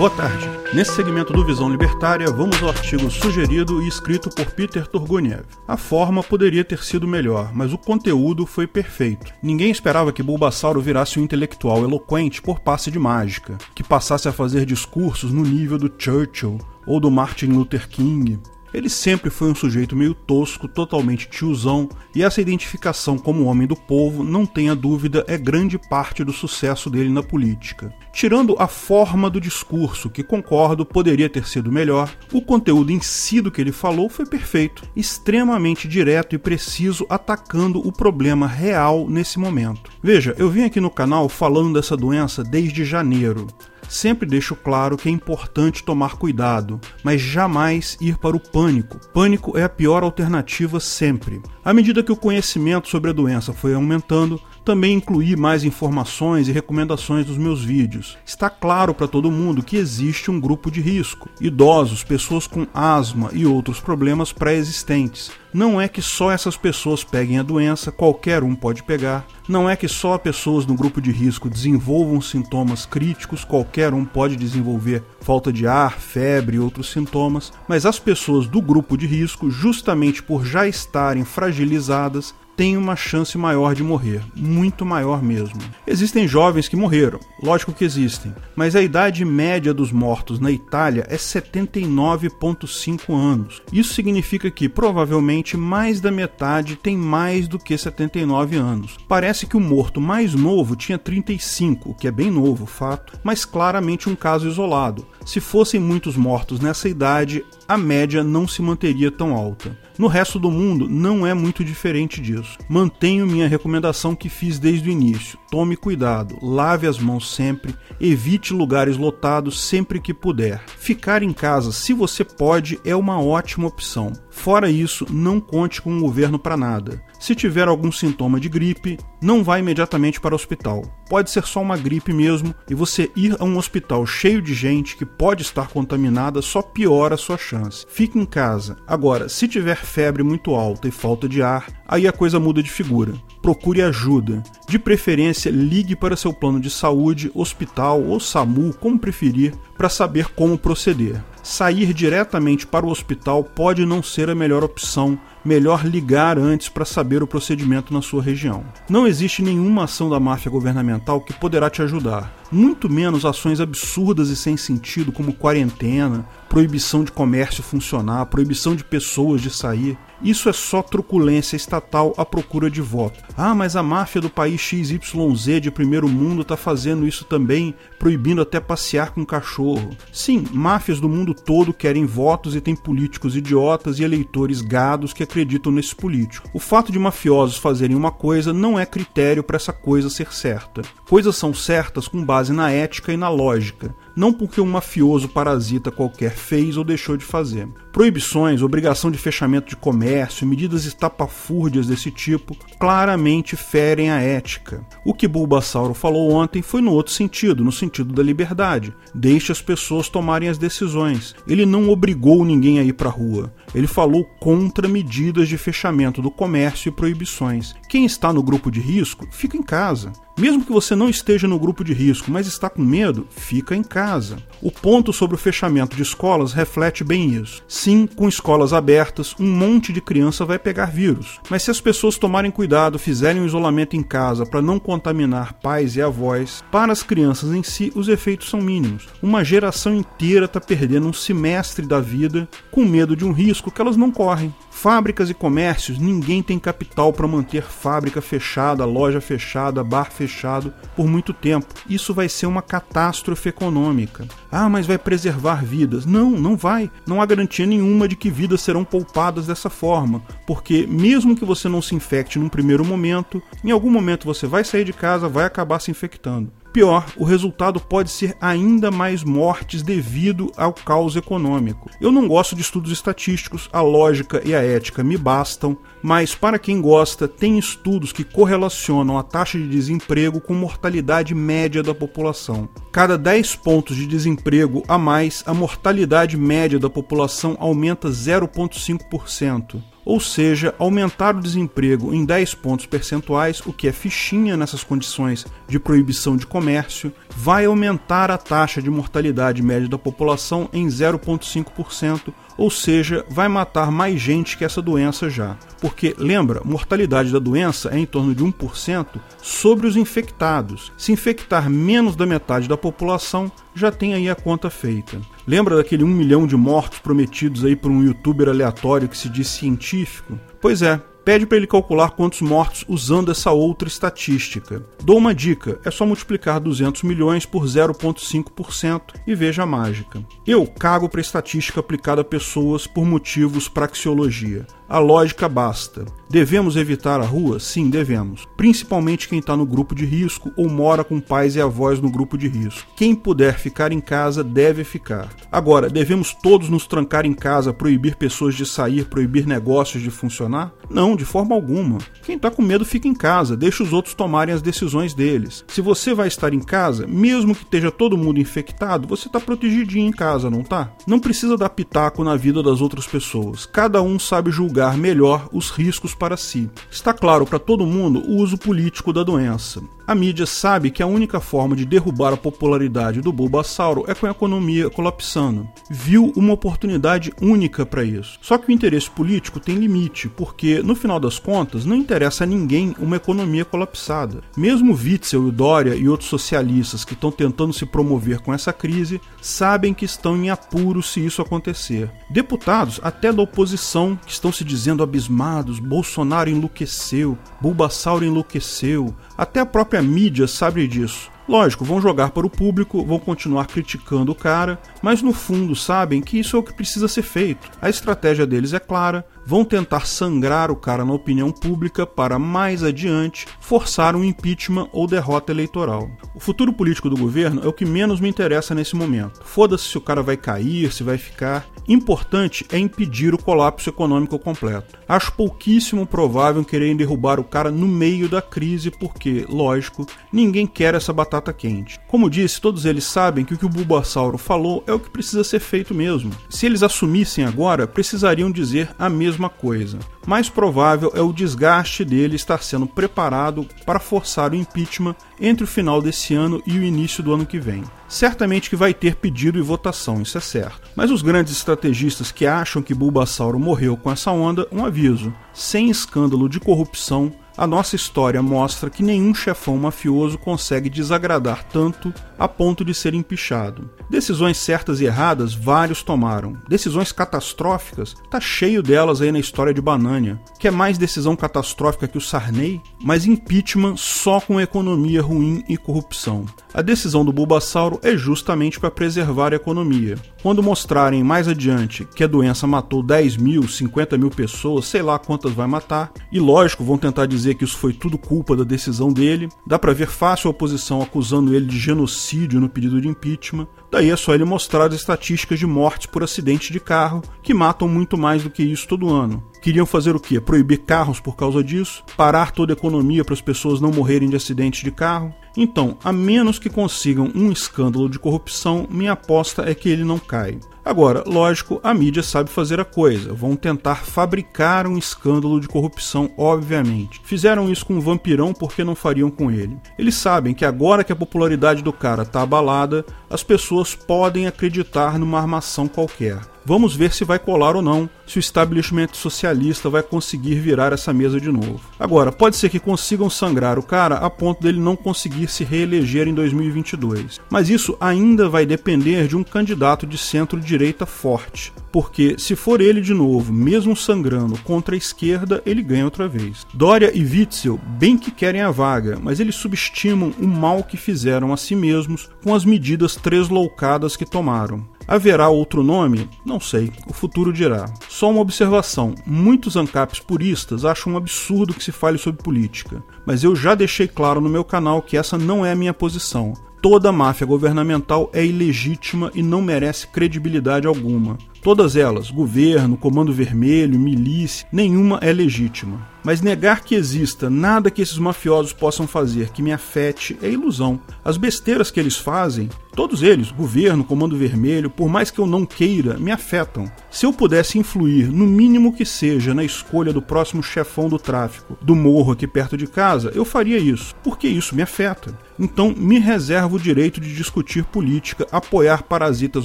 Boa tarde. Nesse segmento do Visão Libertária, vamos ao artigo sugerido e escrito por Peter Turguniev. A forma poderia ter sido melhor, mas o conteúdo foi perfeito. Ninguém esperava que Bulbasauro virasse um intelectual eloquente por passe de mágica, que passasse a fazer discursos no nível do Churchill ou do Martin Luther King. Ele sempre foi um sujeito meio tosco, totalmente tiozão, e essa identificação como homem do povo, não tenha dúvida, é grande parte do sucesso dele na política. Tirando a forma do discurso, que concordo poderia ter sido melhor, o conteúdo em si do que ele falou foi perfeito, extremamente direto e preciso, atacando o problema real nesse momento. Veja, eu vim aqui no canal falando dessa doença desde janeiro. Sempre deixo claro que é importante tomar cuidado, mas jamais ir para o pânico. Pânico é a pior alternativa sempre. À medida que o conhecimento sobre a doença foi aumentando, também incluí mais informações e recomendações dos meus vídeos. Está claro para todo mundo que existe um grupo de risco: idosos, pessoas com asma e outros problemas pré-existentes. Não é que só essas pessoas peguem a doença, qualquer um pode pegar. Não é que só pessoas no grupo de risco desenvolvam sintomas críticos, qualquer um pode desenvolver falta de ar, febre e outros sintomas, mas as pessoas do grupo de risco, justamente por já estarem fragilizadas, tem uma chance maior de morrer, muito maior mesmo. Existem jovens que morreram, lógico que existem, mas a idade média dos mortos na Itália é 79,5 anos. Isso significa que provavelmente mais da metade tem mais do que 79 anos. Parece que o morto mais novo tinha 35, que é bem novo, fato, mas claramente um caso isolado. Se fossem muitos mortos nessa idade, a média não se manteria tão alta. No resto do mundo não é muito diferente disso. Mantenho minha recomendação que fiz desde o início. Tome cuidado, lave as mãos sempre, evite lugares lotados sempre que puder. Ficar em casa, se você pode, é uma ótima opção. Fora isso, não conte com o governo para nada. Se tiver algum sintoma de gripe, não vá imediatamente para o hospital. Pode ser só uma gripe mesmo, e você ir a um hospital cheio de gente que pode estar contaminada só piora a sua chance. Fique em casa. Agora, se tiver febre muito alta e falta de ar, aí a coisa muda de figura. Procure ajuda. De preferência, ligue para seu plano de saúde, hospital ou SAMU, como preferir, para saber como proceder. Sair diretamente para o hospital pode não ser a melhor opção, melhor ligar antes para saber o procedimento na sua região. Não existe nenhuma ação da máfia governamental que poderá te ajudar, muito menos ações absurdas e sem sentido como quarentena, proibição de comércio funcionar, proibição de pessoas de sair. Isso é só truculência estatal à procura de voto. Ah, mas a máfia do país XYZ de primeiro mundo está fazendo isso também, proibindo até passear com cachorro. Sim, máfias do mundo todo querem votos e tem políticos idiotas e eleitores gados que acreditam nesse político. O fato de mafiosos fazerem uma coisa não é critério para essa coisa ser certa. Coisas são certas com base na ética e na lógica não porque um mafioso parasita qualquer fez ou deixou de fazer. Proibições, obrigação de fechamento de comércio, medidas estapafúrdias desse tipo claramente ferem a ética. O que Bulbasauro falou ontem foi no outro sentido, no sentido da liberdade. Deixe as pessoas tomarem as decisões. Ele não obrigou ninguém a ir para a rua. Ele falou contra medidas de fechamento do comércio e proibições. Quem está no grupo de risco, fica em casa. Mesmo que você não esteja no grupo de risco, mas está com medo, fica em casa. O ponto sobre o fechamento de escolas reflete bem isso. Sim, com escolas abertas, um monte de criança vai pegar vírus. Mas se as pessoas tomarem cuidado, fizerem o isolamento em casa para não contaminar pais e avós, para as crianças em si, os efeitos são mínimos. Uma geração inteira está perdendo um semestre da vida com medo de um risco que elas não correm. Fábricas e comércios, ninguém tem capital para manter fábrica fechada, loja fechada, bar fechado por muito tempo. Isso vai ser uma catástrofe econômica. Ah, mas vai preservar vidas. Não, não vai. Não há garantia nenhuma de que vidas serão poupadas dessa forma, porque mesmo que você não se infecte num primeiro momento, em algum momento você vai sair de casa, vai acabar se infectando. Pior, o resultado pode ser ainda mais mortes devido ao caos econômico. Eu não gosto de estudos estatísticos, a lógica e a ética me bastam, mas para quem gosta, tem estudos que correlacionam a taxa de desemprego com mortalidade média da população. Cada 10 pontos de desemprego a mais, a mortalidade média da população aumenta 0,5%. Ou seja, aumentar o desemprego em 10 pontos percentuais, o que é fichinha nessas condições de proibição de comércio, vai aumentar a taxa de mortalidade média da população em 0,5%, ou seja, vai matar mais gente que essa doença já. Porque, lembra, mortalidade da doença é em torno de 1% sobre os infectados. Se infectar menos da metade da população, já tem aí a conta feita. Lembra daquele 1 milhão de mortos prometidos aí por um youtuber aleatório que se diz científico? Pois é, pede para ele calcular quantos mortos usando essa outra estatística. Dou uma dica: é só multiplicar 200 milhões por 0,5% e veja a mágica. Eu cago para estatística aplicada a pessoas por motivos praxeologia. A lógica basta. Devemos evitar a rua? Sim, devemos. Principalmente quem está no grupo de risco ou mora com pais e avós no grupo de risco. Quem puder ficar em casa deve ficar. Agora, devemos todos nos trancar em casa, proibir pessoas de sair, proibir negócios de funcionar? Não, de forma alguma. Quem está com medo fica em casa, deixa os outros tomarem as decisões deles. Se você vai estar em casa, mesmo que esteja todo mundo infectado, você está protegidinho em casa, não tá? Não precisa dar pitaco na vida das outras pessoas. Cada um sabe julgar melhor os riscos para si. Está claro para todo mundo o uso político da doença. A mídia sabe que a única forma de derrubar a popularidade do Bulbasauro é com a economia colapsando. Viu uma oportunidade única para isso. Só que o interesse político tem limite, porque no final das contas não interessa a ninguém uma economia colapsada. Mesmo Witzel e Dória e outros socialistas que estão tentando se promover com essa crise sabem que estão em apuro se isso acontecer. Deputados, até da oposição, que estão se dizendo abismados, Bolsonaro enlouqueceu, Bulbasauro enlouqueceu, até a própria mídia sabe disso. Lógico, vão jogar para o público, vão continuar criticando o cara, mas no fundo sabem que isso é o que precisa ser feito. A estratégia deles é clara, vão tentar sangrar o cara na opinião pública para mais adiante forçar um impeachment ou derrota eleitoral. O futuro político do governo é o que menos me interessa nesse momento. Foda-se se o cara vai cair, se vai ficar. Importante é impedir o colapso econômico completo. Acho pouquíssimo provável quererem derrubar o cara no meio da crise, porque, lógico, ninguém quer essa batata quente. Como disse, todos eles sabem que o que o Bulbasauro falou é o que precisa ser feito mesmo. Se eles assumissem agora, precisariam dizer a mesma coisa. Mais provável é o desgaste dele estar sendo preparado para forçar o impeachment entre o final desse ano e o início do ano que vem. Certamente que vai ter pedido e votação, isso é certo. Mas os grandes estrategistas que acham que Bulbasauro morreu com essa onda, um aviso: sem escândalo de corrupção, a nossa história mostra que nenhum chefão mafioso consegue desagradar tanto a ponto de ser empichado. Decisões certas e erradas vários tomaram. Decisões catastróficas, tá cheio delas aí na história de Banânia. Que é mais decisão catastrófica que o Sarney, mas impeachment só com economia ruim e corrupção. A decisão do Bulbasauro é justamente para preservar a economia. Quando mostrarem mais adiante que a doença matou 10 mil, 50 mil pessoas, sei lá quantas vai matar, e lógico, vão tentar dizer que isso foi tudo culpa da decisão dele, dá para ver fácil a oposição acusando ele de genocídio no pedido de impeachment, daí é só ele mostrar as estatísticas de mortes por acidente de carro, que matam muito mais do que isso todo ano. Queriam fazer o quê? Proibir carros por causa disso? Parar toda a economia para as pessoas não morrerem de acidentes de carro? Então, a menos que consigam um escândalo de corrupção, minha aposta é que ele não cai. Agora, lógico, a mídia sabe fazer a coisa. Vão tentar fabricar um escândalo de corrupção, obviamente. Fizeram isso com o Vampirão porque não fariam com ele. Eles sabem que agora que a popularidade do cara tá abalada, as pessoas podem acreditar numa armação qualquer. Vamos ver se vai colar ou não, se o establishment socialista vai conseguir virar essa mesa de novo. Agora, pode ser que consigam sangrar o cara a ponto dele não conseguir se reeleger em 2022. Mas isso ainda vai depender de um candidato de centro-direita forte. Porque se for ele de novo, mesmo sangrando contra a esquerda, ele ganha outra vez. Dória e Witzel bem que querem a vaga, mas eles subestimam o mal que fizeram a si mesmos com as medidas tresloucadas que tomaram. Haverá outro nome? Não sei, o futuro dirá. Só uma observação: muitos ANCAPs puristas acham um absurdo que se fale sobre política, mas eu já deixei claro no meu canal que essa não é a minha posição. Toda máfia governamental é ilegítima e não merece credibilidade alguma. Todas elas, governo, comando vermelho, milícia, nenhuma é legítima. Mas negar que exista nada que esses mafiosos possam fazer que me afete é ilusão. As besteiras que eles fazem, todos eles, governo, comando vermelho, por mais que eu não queira, me afetam. Se eu pudesse influir, no mínimo que seja, na escolha do próximo chefão do tráfico do morro aqui perto de casa, eu faria isso, porque isso me afeta. Então me reservo o direito de discutir política, apoiar parasitas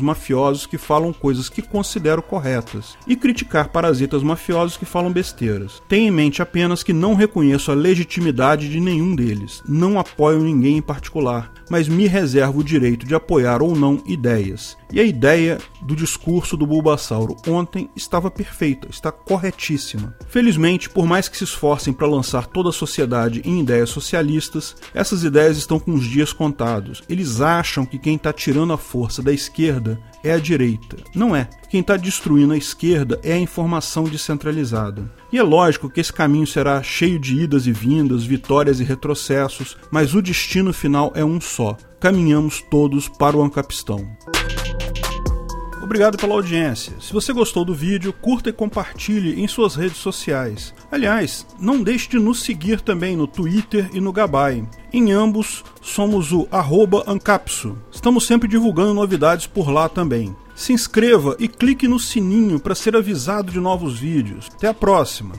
mafiosos que falam coisas que considero corretas e criticar parasitas mafiosos que falam besteiras. Tenha em mente apenas que não reconheço a legitimidade de nenhum deles, não apoio ninguém em particular, mas me reservo o direito de apoiar ou não ideias. E a ideia do discurso do Bulbasauro ontem estava perfeita, está corretíssima. Felizmente, por mais que se esforcem para lançar toda a sociedade em ideias socialistas, essas ideias estão com os dias contados. Eles acham que quem está tirando a força da esquerda é a direita. Não é. Quem está destruindo a esquerda é a informação descentralizada. E é lógico que esse caminho será cheio de idas e vindas, vitórias e retrocessos, mas o destino final é um só. Caminhamos todos para o Ancapistão. Obrigado pela audiência. Se você gostou do vídeo, curta e compartilhe em suas redes sociais. Aliás, não deixe de nos seguir também no Twitter e no Gabay. Em ambos, somos o Ancapso. Estamos sempre divulgando novidades por lá também. Se inscreva e clique no sininho para ser avisado de novos vídeos. Até a próxima!